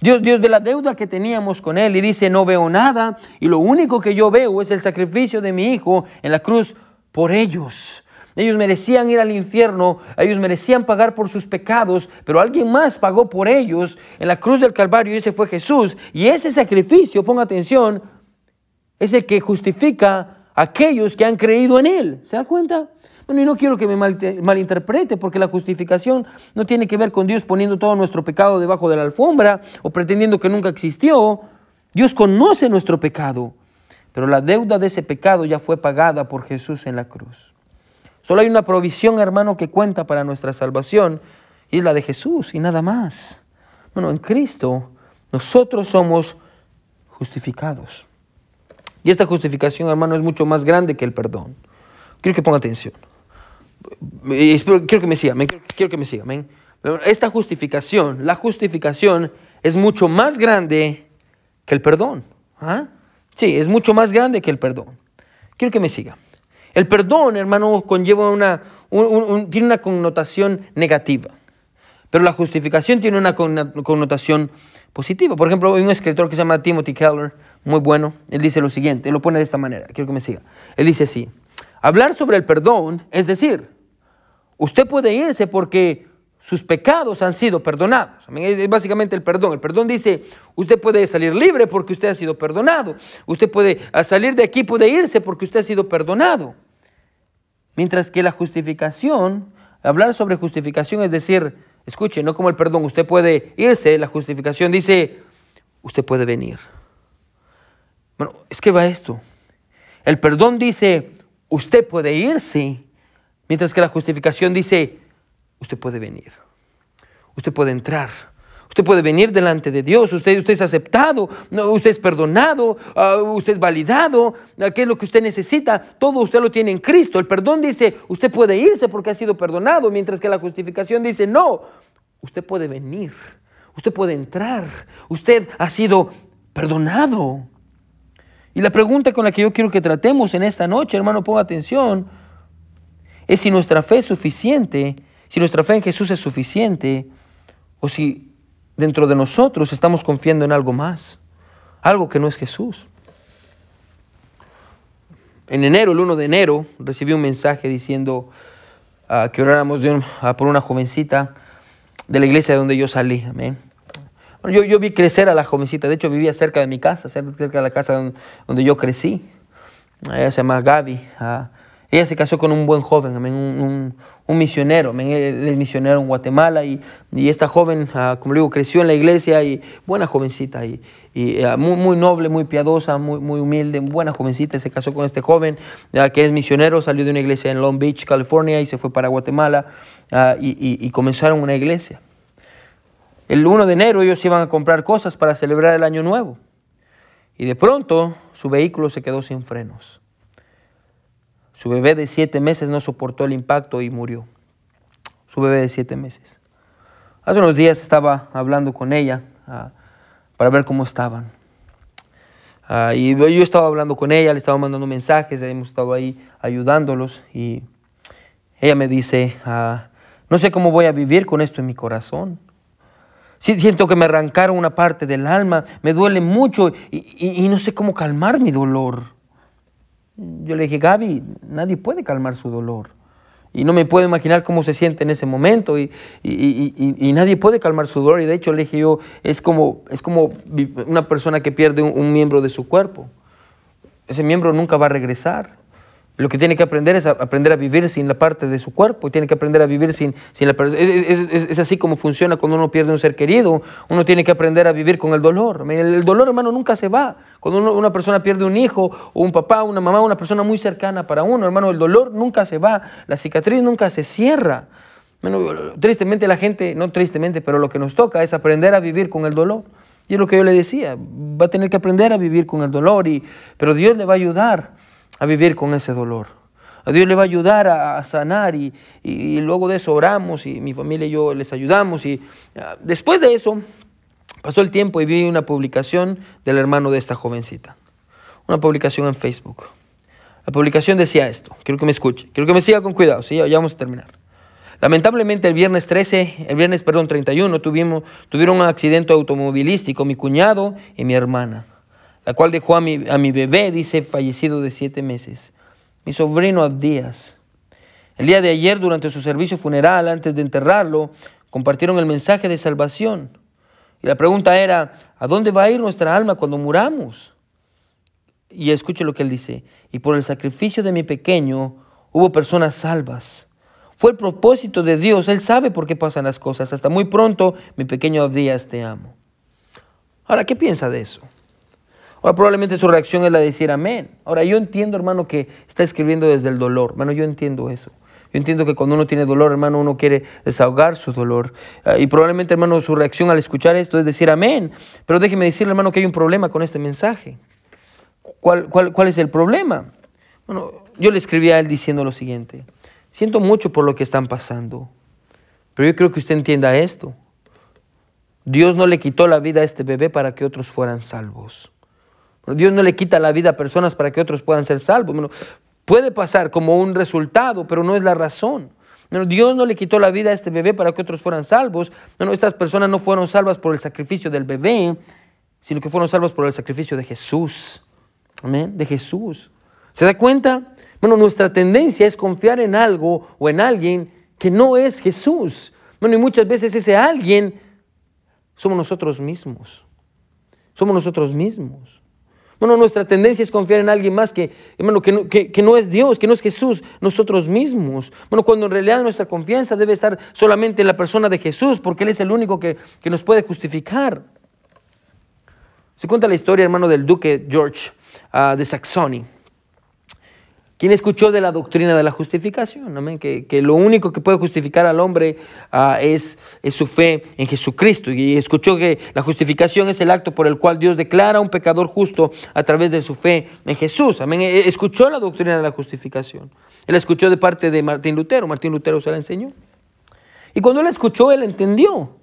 Dios, Dios ve la deuda que teníamos con Él y dice, no veo nada y lo único que yo veo es el sacrificio de mi Hijo en la cruz por ellos. Ellos merecían ir al infierno, ellos merecían pagar por sus pecados, pero alguien más pagó por ellos en la cruz del Calvario y ese fue Jesús. Y ese sacrificio, ponga atención, es el que justifica a aquellos que han creído en Él. ¿Se da cuenta? Bueno, y no quiero que me malinterprete, porque la justificación no tiene que ver con Dios poniendo todo nuestro pecado debajo de la alfombra o pretendiendo que nunca existió. Dios conoce nuestro pecado, pero la deuda de ese pecado ya fue pagada por Jesús en la cruz. Solo hay una provisión, hermano, que cuenta para nuestra salvación, y es la de Jesús y nada más. Bueno, en Cristo nosotros somos justificados. Y esta justificación, hermano, es mucho más grande que el perdón. Quiero que ponga atención quiero que me siga, quiero que me siga. Esta justificación, la justificación es mucho más grande que el perdón. ¿ah? Sí, es mucho más grande que el perdón. Quiero que me siga. El perdón, hermano, conlleva una, tiene una connotación negativa, pero la justificación tiene una connotación positiva. Por ejemplo, hay un escritor que se llama Timothy Keller, muy bueno, él dice lo siguiente, él lo pone de esta manera, quiero que me siga. Él dice así, hablar sobre el perdón es decir, Usted puede irse porque sus pecados han sido perdonados. Es básicamente el perdón. El perdón dice, usted puede salir libre porque usted ha sido perdonado. Usted puede salir de aquí, puede irse porque usted ha sido perdonado. Mientras que la justificación, hablar sobre justificación es decir, escuche, no como el perdón, usted puede irse, la justificación dice, usted puede venir. Bueno, es que va esto. El perdón dice, usted puede irse Mientras que la justificación dice, usted puede venir, usted puede entrar, usted puede venir delante de Dios, usted, es aceptado, usted es perdonado, ah, usted es validado, ah, ¿qué es lo que usted necesita? Todo usted lo tiene en Cristo. El perdón dice, usted puede irse porque ha sido perdonado, mientras que la justificación dice, no, usted puede venir, usted puede entrar, usted ha sido perdonado. Y la pregunta con la que yo quiero que tratemos en esta noche, hermano, ponga atención, es si nuestra fe es suficiente, si nuestra fe en Jesús es suficiente, o si dentro de nosotros estamos confiando en algo más, algo que no es Jesús. En enero, el 1 de enero, recibí un mensaje diciendo ah, que oráramos ah, por una jovencita de la iglesia de donde yo salí. Amén. yo, yo, vi crecer a la jovencita, de hecho vivía cerca de mi casa, cerca de la casa donde, yo crecí. Ella se llama Gaby. Ah, ella se casó con un buen joven, un, un, misionero, él es misionero en Guatemala y, y esta joven, ah, como le digo, creció en la iglesia y buena jovencita, y, y ah, muy, muy, noble, muy piadosa, muy, muy humilde, buena jovencita, se casó con este joven ah, que es misionero, salió de una iglesia en Long Beach, California y se fue para Guatemala y, y comenzaron una iglesia. El 1 de enero ellos iban a comprar cosas para celebrar el año nuevo y de pronto su vehículo se quedó sin frenos. Su bebé de siete meses no soportó el impacto y murió. Su bebé de siete meses. Hace unos días estaba hablando con ella ah, para ver cómo estaban. Ah, y yo estaba hablando con ella, le estaba mandando mensajes, hemos estado ahí ayudándolos y ella me dice, ah, no sé cómo voy a vivir con esto en mi corazón. Siento que me arrancaron una parte del alma, me duele mucho y, no sé cómo calmar mi dolor. Yo le dije, Gaby, nadie puede calmar su dolor. Y no me puedo imaginar cómo se siente en ese momento y, nadie puede calmar su dolor. Y de hecho le dije yo, es como, es como una persona que pierde un miembro de su cuerpo. Ese miembro nunca va a regresar. Lo que tiene que aprender es aprender a vivir sin la parte de su cuerpo tiene que aprender a vivir sin, sin la es, es, así como funciona cuando uno pierde un ser querido. Uno tiene que aprender a vivir con el dolor. El dolor, hermano, nunca se va. Cuando una persona pierde un hijo o un papá, una mamá, una persona muy cercana para uno, hermano, el dolor nunca se va. La cicatriz nunca se cierra. tristemente la gente, no tristemente, pero lo que nos toca es aprender a vivir con el dolor. Y es lo que yo le decía, va a tener que aprender a vivir con el dolor, y, pero Dios le va a ayudar a vivir con ese dolor. A Dios le va a ayudar a, sanar y, luego de eso oramos y mi familia y yo les ayudamos. Y ah, después de eso pasó el tiempo y vi una publicación del hermano de esta jovencita. Una publicación en Facebook. La publicación decía esto, quiero que me escuche, quiero que me siga con cuidado, ¿sí? ya, vamos a terminar. Lamentablemente el viernes 13, el viernes, perdón, 31, tuvimos, tuvieron un accidente automovilístico mi cuñado y mi hermana la cual dejó a mi, a mi bebé, dice, fallecido de siete meses, mi sobrino Abdías. El día de ayer, durante su servicio funeral, antes de enterrarlo, compartieron el mensaje de salvación. Y la pregunta era, ¿a dónde va a ir nuestra alma cuando muramos? Y escuche lo que él dice, y por el sacrificio de mi pequeño hubo personas salvas. Fue el propósito de Dios, Él sabe por qué pasan las cosas. Hasta muy pronto, mi pequeño Abdías, te amo. Ahora, ¿qué piensa de eso? Ahora probablemente su reacción es la de decir amén. Ahora yo entiendo, hermano, que está escribiendo desde el dolor. Hermano, yo entiendo eso. Yo entiendo que cuando uno tiene dolor, hermano, uno quiere desahogar su dolor. Ah, y probablemente, hermano, su reacción al escuchar esto es decir amén. Pero déjeme decirle, hermano, que hay un problema con este mensaje. ¿Cuál, cuál, cuál es el problema? Bueno, yo le escribí a él diciendo lo siguiente. Siento mucho por lo que están pasando. Pero yo creo que usted entienda esto. Dios no le quitó la vida a este bebé para que otros fueran salvos. Dios no le quita la vida a personas para que otros puedan ser salvos. puede pasar como un resultado, pero no es la razón. Dios no le quitó la vida a este bebé para que otros fueran salvos. estas personas no fueron salvas por el sacrificio del bebé, sino que fueron salvas por el sacrificio de Jesús. Amén, de Jesús. ¿Se da cuenta? Bueno, nuestra tendencia es confiar en algo o en alguien que no es Jesús. Bueno, y muchas veces ese alguien somos nosotros mismos. Somos nosotros mismos. Bueno, nuestra tendencia es confiar en alguien más que, hermano, que, no, es Dios, que no es Jesús, nosotros mismos. Bueno, cuando en realidad nuestra confianza debe estar solamente en la persona de Jesús, porque Él es el único que, que nos puede justificar. Se cuenta la historia, hermano, del duque George ah, de Saxony. ¿Quién escuchó de la doctrina de la justificación? Amén. Que, lo único que puede justificar al hombre ah, es, es, su fe en Jesucristo. Y escuchó que la justificación es el acto por el cual Dios declara a un pecador justo a través de su fe en Jesús. Amén. E, escuchó la doctrina de la justificación. Él escuchó de parte de Martín Lutero. Martín Lutero se la enseñó. Y cuando él escuchó, él entendió.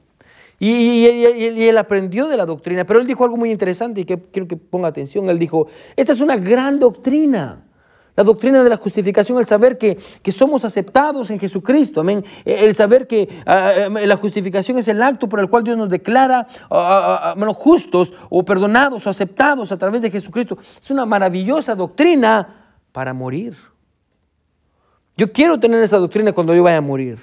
Y, y, él aprendió de la doctrina. Pero él dijo algo muy interesante y que quiero que ponga atención. Él dijo, esta es una gran doctrina. La doctrina de la justificación, el saber que, somos aceptados en Jesucristo, amén. El saber que ah, ah, la justificación es el acto por el cual Dios nos declara ah, justos o perdonados o aceptados a través de Jesucristo. Es una maravillosa doctrina para morir. Yo quiero tener esa doctrina cuando yo vaya a morir.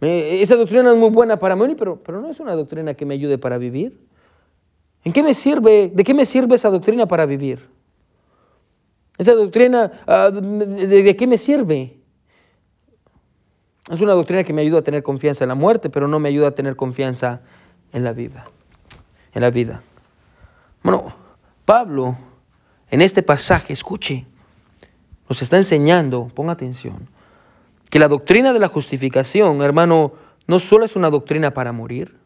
Esa doctrina es muy buena para morir, pero, pero no es una doctrina que me ayude para vivir. ¿En qué me sirve? ¿De qué me sirve esa doctrina para vivir? Esa doctrina, ah, ¿de, qué me sirve? Es una doctrina que me ayuda a tener confianza en la muerte, pero no me ayuda a tener confianza en la vida. En la vida. Bueno, Pablo, en este pasaje, escuche, nos está enseñando, ponga atención, que la doctrina de la justificación, hermano, no solo es una doctrina para morir,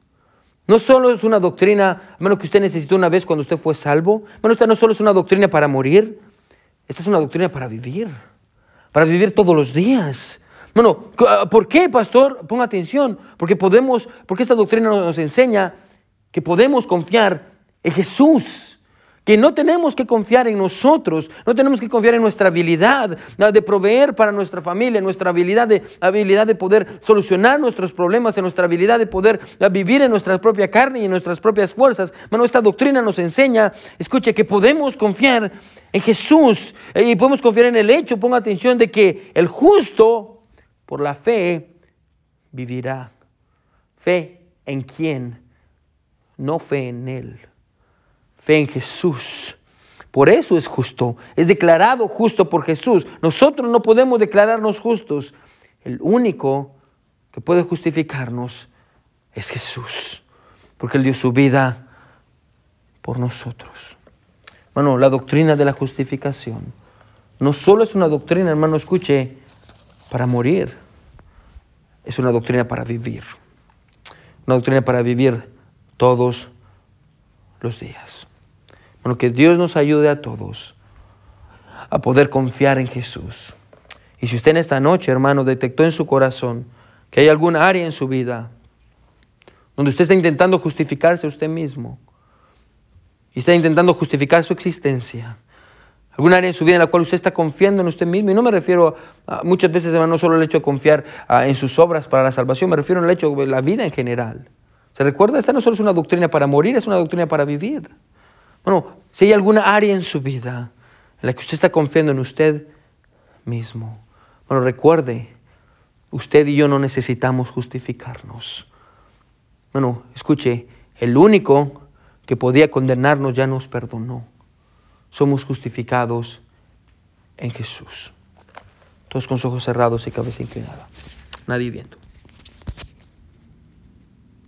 no solo es una doctrina, hermano, que usted necesitó una vez cuando usted fue salvo, hermano, esta no solo es una doctrina para morir, esta es una doctrina para vivir, para vivir todos los días. Bueno, ¿por qué, pastor? Ponga atención, porque podemos, porque esta doctrina nos enseña que podemos confiar en Jesús, que no tenemos que confiar en nosotros, no tenemos que confiar en nuestra habilidad de proveer para nuestra familia, nuestra habilidad de, habilidad de poder solucionar nuestros problemas, en nuestra habilidad de poder vivir en nuestra propia carne y en nuestras propias fuerzas. Bueno, esta doctrina nos enseña, escuche, que podemos confiar en Jesús eh, y podemos confiar en el hecho, ponga atención, de que el justo por la fe vivirá. Fe en quién, no fe en Él fe en Jesús. Por eso es justo, es declarado justo por Jesús. Nosotros no podemos declararnos justos. El único que puede justificarnos es Jesús, porque Él dio su vida por nosotros. Bueno, la doctrina de la justificación no solo es una doctrina, hermano, escuche, para morir, es una doctrina para vivir. Una doctrina para vivir todos los días. Bueno, que Dios nos ayude a todos a poder confiar en Jesús. Y si usted en esta noche, hermano, detectó en su corazón que hay alguna área en su vida donde usted está intentando justificarse a usted mismo y está intentando justificar su existencia, alguna área en su vida en la cual usted está confiando en usted mismo, y no me refiero a, muchas veces, hermano, no solo el hecho de confiar en sus obras para la salvación, me refiero al hecho de la vida en general. ¿Se recuerda? Esta no solo es una doctrina para morir, es una doctrina para vivir. Bueno, si hay alguna área en su vida en la que usted está confiando en usted mismo, bueno, recuerde, usted y yo no necesitamos justificarnos. Bueno, escuche, el único que podía condenarnos ya nos perdonó. Somos justificados en Jesús. Todos con ojos cerrados y cabeza inclinada. Nadie viendo.